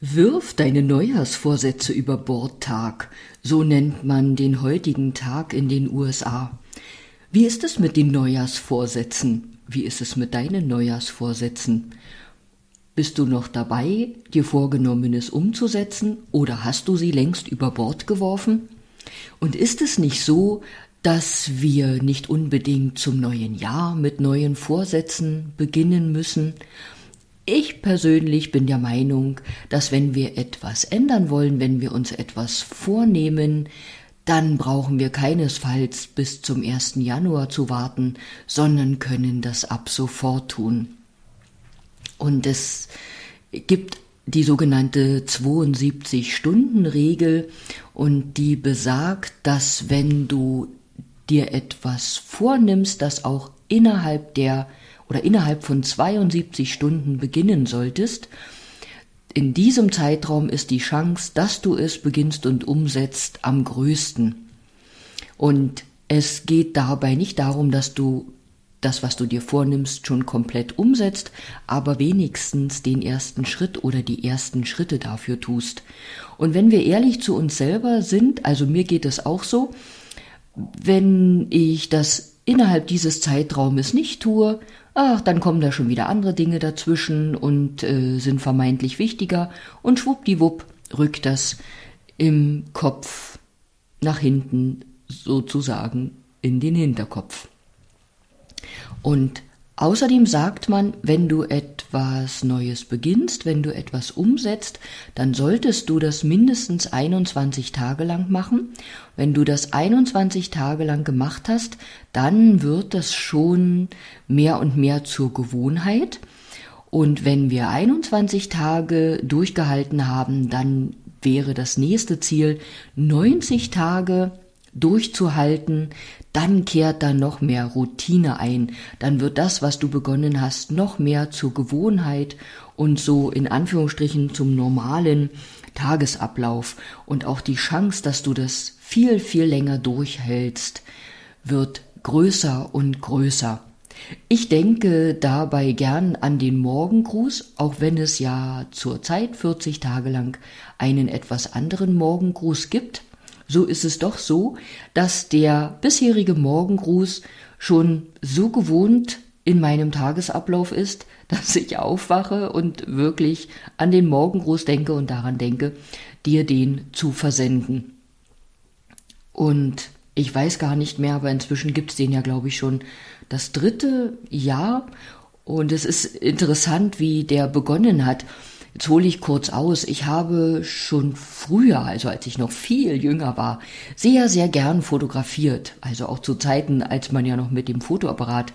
Wirf deine Neujahrsvorsätze über Bord Tag, so nennt man den heutigen Tag in den USA. Wie ist es mit den Neujahrsvorsätzen? Wie ist es mit deinen Neujahrsvorsätzen? Bist du noch dabei, dir Vorgenommenes umzusetzen oder hast du sie längst über Bord geworfen? Und ist es nicht so, dass wir nicht unbedingt zum neuen Jahr mit neuen Vorsätzen beginnen müssen, ich persönlich bin der Meinung, dass wenn wir etwas ändern wollen, wenn wir uns etwas vornehmen, dann brauchen wir keinesfalls bis zum 1. Januar zu warten, sondern können das ab sofort tun. Und es gibt die sogenannte 72-Stunden-Regel und die besagt, dass wenn du dir etwas vornimmst, das auch innerhalb der oder innerhalb von 72 Stunden beginnen solltest, in diesem Zeitraum ist die Chance, dass du es beginnst und umsetzt, am größten. Und es geht dabei nicht darum, dass du das, was du dir vornimmst, schon komplett umsetzt, aber wenigstens den ersten Schritt oder die ersten Schritte dafür tust. Und wenn wir ehrlich zu uns selber sind, also mir geht es auch so, wenn ich das innerhalb dieses Zeitraumes nicht tue, ach, dann kommen da schon wieder andere Dinge dazwischen und äh, sind vermeintlich wichtiger und schwuppdiwupp rückt das im Kopf nach hinten sozusagen in den Hinterkopf. Und Außerdem sagt man, wenn du etwas Neues beginnst, wenn du etwas umsetzt, dann solltest du das mindestens 21 Tage lang machen. Wenn du das 21 Tage lang gemacht hast, dann wird das schon mehr und mehr zur Gewohnheit. Und wenn wir 21 Tage durchgehalten haben, dann wäre das nächste Ziel 90 Tage durchzuhalten, dann kehrt da noch mehr Routine ein, dann wird das, was du begonnen hast, noch mehr zur Gewohnheit und so in Anführungsstrichen zum normalen Tagesablauf. Und auch die Chance, dass du das viel, viel länger durchhältst, wird größer und größer. Ich denke dabei gern an den Morgengruß, auch wenn es ja zurzeit 40 Tage lang einen etwas anderen Morgengruß gibt so ist es doch so, dass der bisherige Morgengruß schon so gewohnt in meinem Tagesablauf ist, dass ich aufwache und wirklich an den Morgengruß denke und daran denke, dir den zu versenden. Und ich weiß gar nicht mehr, aber inzwischen gibt es den ja, glaube ich, schon das dritte Jahr. Und es ist interessant, wie der begonnen hat. Jetzt hole ich kurz aus. Ich habe schon früher, also als ich noch viel jünger war, sehr, sehr gern fotografiert. Also auch zu Zeiten, als man ja noch mit dem Fotoapparat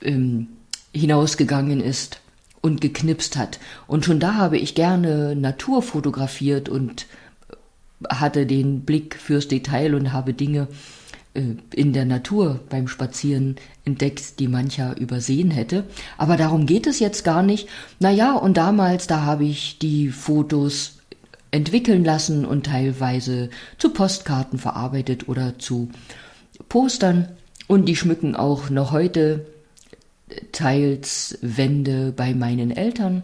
ähm, hinausgegangen ist und geknipst hat. Und schon da habe ich gerne Natur fotografiert und hatte den Blick fürs Detail und habe Dinge in der Natur beim Spazieren entdeckt, die mancher übersehen hätte. Aber darum geht es jetzt gar nicht. Naja, und damals, da habe ich die Fotos entwickeln lassen und teilweise zu Postkarten verarbeitet oder zu Postern. Und die schmücken auch noch heute teils Wände bei meinen Eltern.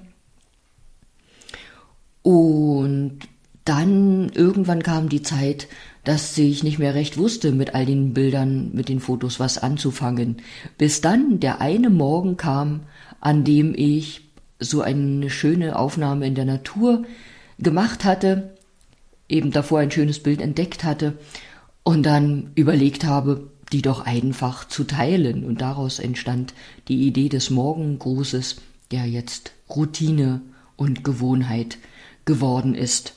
Und dann irgendwann kam die Zeit, dass ich nicht mehr recht wusste, mit all den Bildern, mit den Fotos was anzufangen. Bis dann der eine Morgen kam, an dem ich so eine schöne Aufnahme in der Natur gemacht hatte, eben davor ein schönes Bild entdeckt hatte und dann überlegt habe, die doch einfach zu teilen. Und daraus entstand die Idee des Morgengrußes, der jetzt Routine und Gewohnheit geworden ist.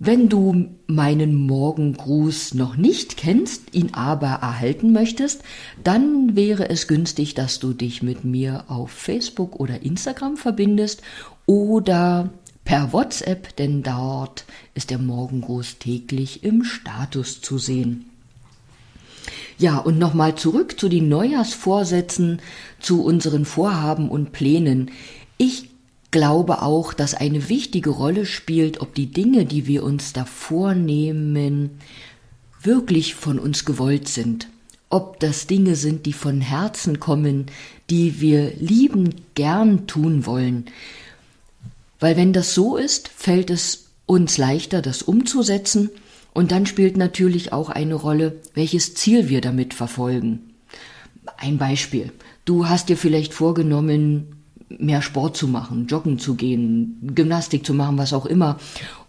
Wenn du meinen Morgengruß noch nicht kennst, ihn aber erhalten möchtest, dann wäre es günstig, dass du dich mit mir auf Facebook oder Instagram verbindest oder per WhatsApp, denn dort ist der Morgengruß täglich im Status zu sehen. Ja, und nochmal zurück zu den Neujahrsvorsätzen, zu unseren Vorhaben und Plänen. Ich glaube auch, dass eine wichtige Rolle spielt, ob die Dinge, die wir uns da vornehmen, wirklich von uns gewollt sind. Ob das Dinge sind, die von Herzen kommen, die wir lieben gern tun wollen. Weil wenn das so ist, fällt es uns leichter, das umzusetzen und dann spielt natürlich auch eine Rolle, welches Ziel wir damit verfolgen. Ein Beispiel. Du hast dir vielleicht vorgenommen, mehr Sport zu machen, joggen zu gehen, Gymnastik zu machen, was auch immer,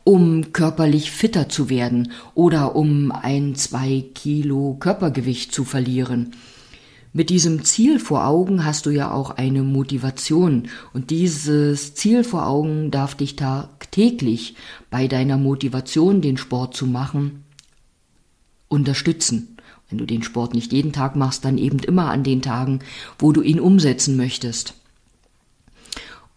um körperlich fitter zu werden oder um ein, zwei Kilo Körpergewicht zu verlieren. Mit diesem Ziel vor Augen hast du ja auch eine Motivation und dieses Ziel vor Augen darf dich tagtäglich bei deiner Motivation, den Sport zu machen, unterstützen. Wenn du den Sport nicht jeden Tag machst, dann eben immer an den Tagen, wo du ihn umsetzen möchtest.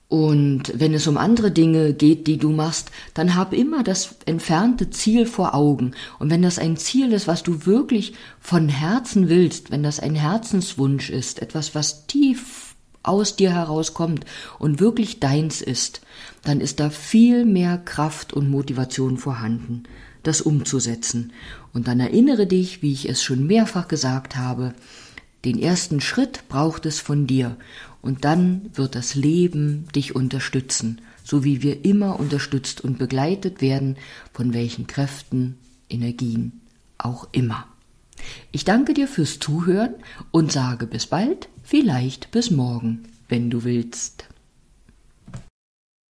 Und wenn es um andere Dinge geht, die du machst, dann hab immer das entfernte Ziel vor Augen. Und wenn das ein Ziel ist, was du wirklich von Herzen willst, wenn das ein Herzenswunsch ist, etwas, was tief aus dir herauskommt und wirklich deins ist, dann ist da viel mehr Kraft und Motivation vorhanden, das umzusetzen. Und dann erinnere dich, wie ich es schon mehrfach gesagt habe, den ersten Schritt braucht es von dir und dann wird das Leben dich unterstützen, so wie wir immer unterstützt und begleitet werden, von welchen Kräften, Energien auch immer. Ich danke dir fürs Zuhören und sage bis bald, vielleicht bis morgen, wenn du willst.